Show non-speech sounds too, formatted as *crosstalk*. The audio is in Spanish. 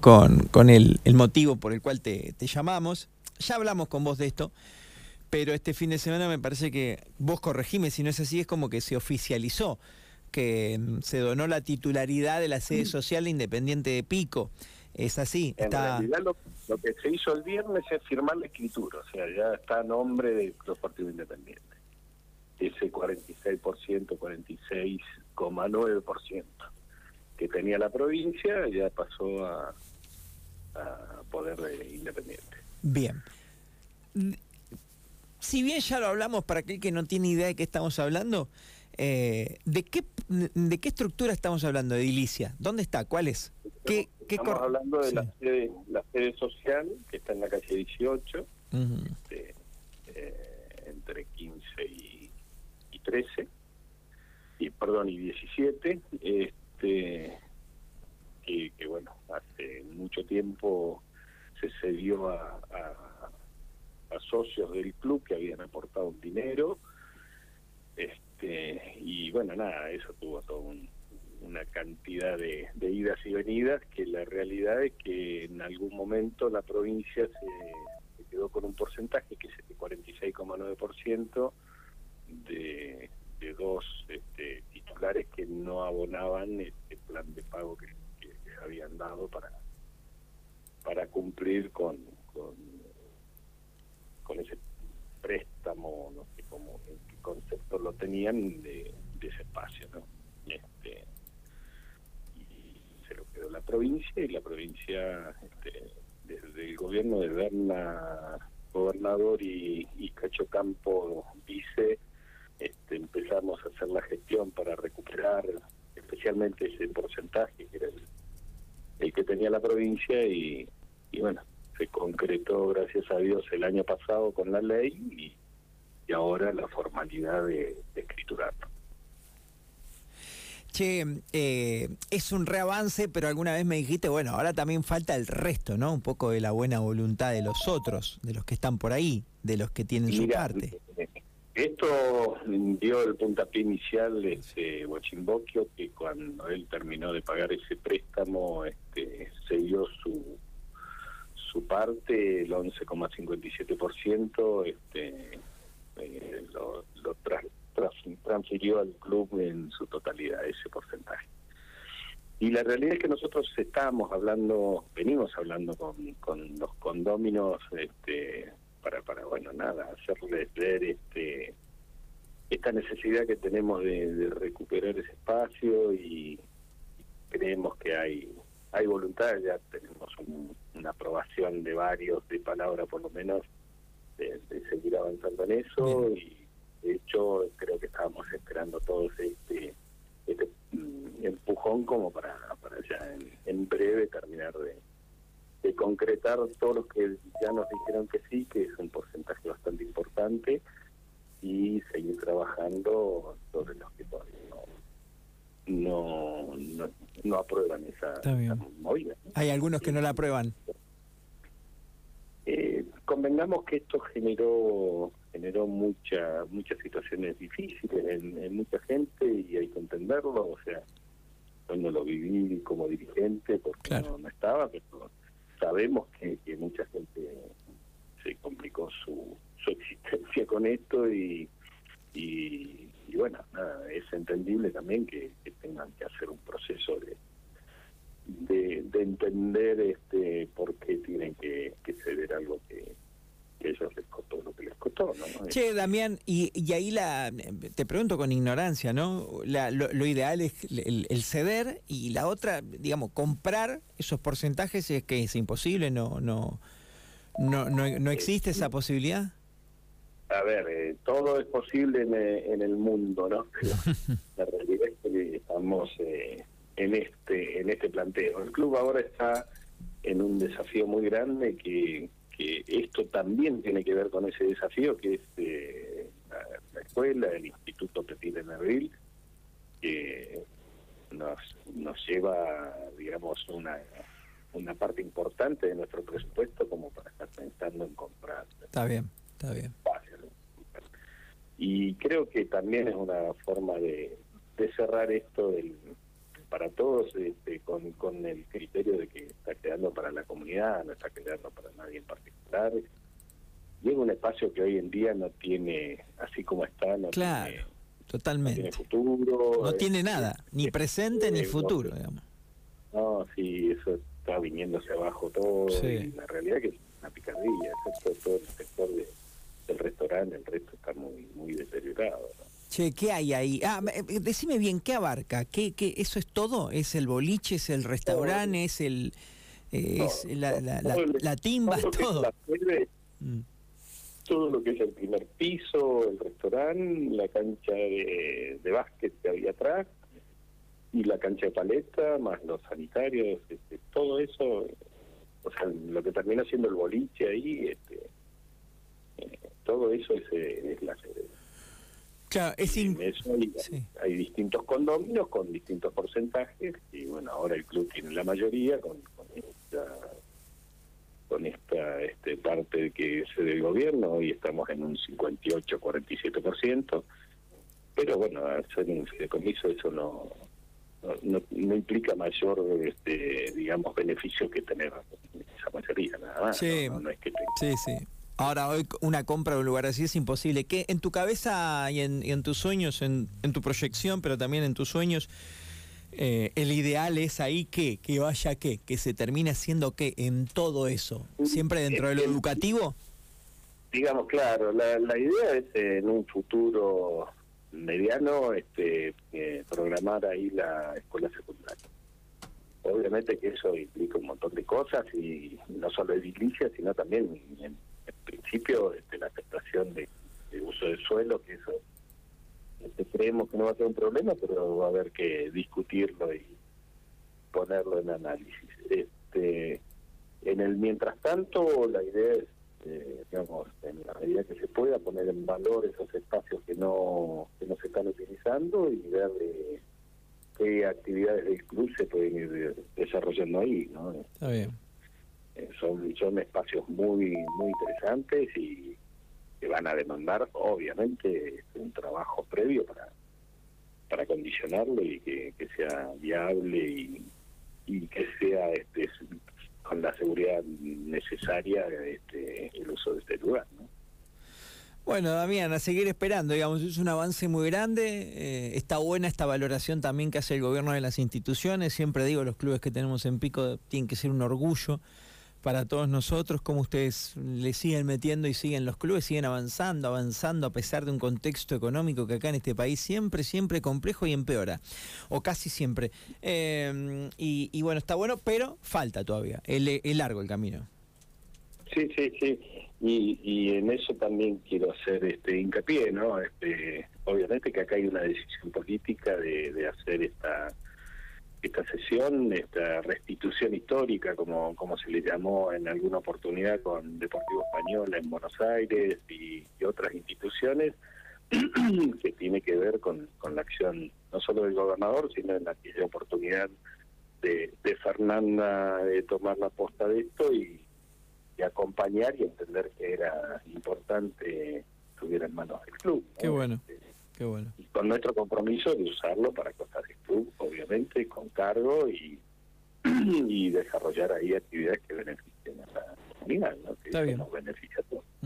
con, con el, el motivo por el cual te, te llamamos. Ya hablamos con vos de esto, pero este fin de semana me parece que vos corregime, si no es así, es como que se oficializó que mm, se donó la titularidad de la sede social Independiente de Pico. Es así. En Está... realidad lo, lo que se hizo el viernes es firmar la escritura, o sea, ya está a nombre del Club Partido Independiente. Ese 46%, 46,9% que tenía la provincia ya pasó a, a poder eh, independiente. Bien. Si bien ya lo hablamos para aquel que no tiene idea de qué estamos hablando, eh, ¿de, qué, ¿de qué estructura estamos hablando? ¿De edilicia? ¿Dónde está? ¿Cuál es? ¿Qué, Estamos hablando de la, sede, la sede social, que está en la calle 18, Ujú. este, eh, entre 15 y, y 13, y perdón, y 17, este, que, que, bueno, hace mucho tiempo se cedió a, socios del club que habían aportado un dinero, este, y bueno, nada, eso tuvo toda un- una cantidad de, idas y venidas que la realidad es que en algún momento la provincia se, quedó con un porcentaje que es el 46,9% de, de dos este, titulares que no abonaban este plan de pago que, que habían dado para para cumplir con, con ese préstamo, no sé cómo, en qué concepto lo tenían de, ese espacio, ¿no? Este, y se lo quedó la provincia y la provincia, este, desde el gobierno de Berna, gobernador y, y vice, este, empezamos a hacer la gestión para recuperar especialmente ese porcentaje que era el, el que tenía la provincia y, y bueno, se concretó, gracias a Dios, el año pasado con la ley y, y ahora la formalidad de, de escriturarlo. Che, eh, es un reavance, pero alguna vez me dijiste, bueno, ahora también falta el resto, ¿no? Un poco de la buena voluntad de los otros, de los que están por ahí, de los que tienen su parte. Esto dio el puntapié inicial ese Bochimboquio que cuando él terminó de pagar ese préstamo este, se dio su su parte, el 11,57%, este, eh, lo, lo tras- transfirió al club en su totalidad, ese porcentaje. Y la realidad es que nosotros estábamos hablando, venimos hablando con, con los condóminos este, para, para, bueno, nada, hacerles ver este esta necesidad que tenemos de, de recuperar ese espacio y creemos que hay hay voluntad, ya tenemos un- una aprobación de varios, de palabra por lo menos, de, de seguir avanzando en eso y de hecho creo que estábamos esperando todos este, este mm, empujón como para, para ya en, en breve terminar de, de concretar todos los que ya nos dijeron que sí, que es un porcentaje bastante importante y seguir trabajando sobre los que todavía no no, no, no aprueban esa, esa movida. ¿no? Hay algunos que no la aprueban. Eh, convengamos que esto generó generó mucha, muchas situaciones difíciles en, en mucha gente y hay que entenderlo, o sea, yo no lo viví como dirigente porque Claro. no, no estaba, pero sabemos que, que mucha gente se complicó su, su *laughs* existencia con esto y, y, y bueno, nada, es entendible también que, tengan que hacer un proceso de, de, de entender este por qué tienen que, que ceder algo que, que a ellos les costó lo que les costó, ¿no? Che, Damián, y, y ahí la, te pregunto con ignorancia, ¿no? La- lo, lo ideal es el, el ceder y la otra, digamos, comprar esos porcentajes es que es imposible, no, no, no, no, no existe esa posibilidad. A ver, eh, todo es posible en, eh, en el mundo, ¿no? *laughs* La realidad es que estamos eh, en este en este planteo. El club ahora está en un desafío muy grande que, que esto también tiene que ver con ese desafío que es eh, la, la escuela, el Instituto Petit de Abril, que nos, nos lleva, digamos, una, una parte importante de nuestro presupuesto como para estar pensando en comprar Está bien, está bien. Y creo que también es una forma de, de cerrar esto del, para todos este, con, con el criterio de que está quedando para la comunidad, no está quedando para nadie en particular. Y es un espacio que hoy en día no tiene, así como está, no claro, totalmente. No tiene futuro. No tiene nada, ni presente ni futuro, digamos. No, sí, eso está viniéndose abajo todo. Y la realidad es que es una picardía, excepto todo el sector del restaurante, el resto está muy, muy deteriorado. Che, ¿qué hay ahí? Ah, eh, decime bien, ¿qué abarca? ¿Qué, qué, ¿Eso es todo? ¿Es el boliche, es el restaurante, es el es la, la, timba, todo? Mm. Todo lo que es el primer piso, el restaurante, la cancha de, de básquet que había atrás y la cancha de paleta, más los sanitarios, este, todo eso, o sea, lo que termina siendo el boliche ahí, este, eh, todo eso es, eh, es la sede Claro, es hay, distintos condominios con distintos porcentajes y bueno, ahora el club tiene la mayoría con, esta con esta este, parte que es del gobierno, hoy estamos en un 58-47%, pero bueno, hacer un fideicomiso eso no, no, no, implica mayor, este, digamos, beneficio que tener esa mayoría, nada más. Sí, sí, sí. Ahora, hoy una compra de un lugar así es imposible. ¿Qué en tu cabeza y en, tus sueños, en, tu proyección, pero también en tus sueños, eh, el ideal es ahí que, que vaya qué, que se termine haciendo qué en todo eso? ¿Siempre dentro de lo educativo? Digamos, claro, la, la idea es en un futuro mediano este eh, programar ahí la escuela secundaria. Obviamente que eso implica un montón de cosas y no solo edilicia, sino también en principio este, la aceptación de, uso del suelo, que eso este, creemos que no va a ser un problema, pero va a haber que discutirlo y ponerlo en análisis. Este, en el mientras tanto, la idea es, eh, digamos, en la medida que se pueda, poner en valor esos espacios que no, que no se están utilizando y ver qué actividades del club se pueden ir desarrollando ahí. ¿no? Está bien. Eh, son, son espacios muy, muy interesantes y que van a demandar, obviamente, un trabajo previo para, para condicionarlo y que, sea viable y, y que sea este, con la seguridad necesaria este, el uso de este lugar. ¿no? Bueno, Damián, a seguir esperando, digamos, es un avance muy grande, eh, está buena esta valoración también que hace el gobierno de las instituciones, siempre digo, los clubes que tenemos en Pico tienen que ser un orgullo para todos nosotros, cómo ustedes le siguen metiendo y siguen los clubes, siguen avanzando, avanzando a pesar de un contexto económico que acá en este país siempre, siempre complejo y empeora, o casi siempre. Em, y, bueno, está bueno, pero falta todavía, es largo el camino. Sí, sí, sí, y, y en eso también quiero hacer este hincapié, ¿no? Este, obviamente que acá hay una decisión política de, de hacer esta esta sesión, esta restitución histórica, como, como se le llamó en alguna oportunidad con Deportivo Español en Buenos Aires y, otras instituciones, *clears throat* que tiene que ver con, con la acción no solo del gobernador, sino en aquella oportunidad de, de Fernanda de tomar la posta de esto y, acompañar y entender que era importante que estuviera en manos del club. Qué bueno. Este, bueno. Y con nuestro compromiso de usarlo para cosas obviamente, con cargo y, *clears throat* y desarrollar ahí actividades que beneficien a la comunidad, ¿no? que Está bien. nos beneficia a todos.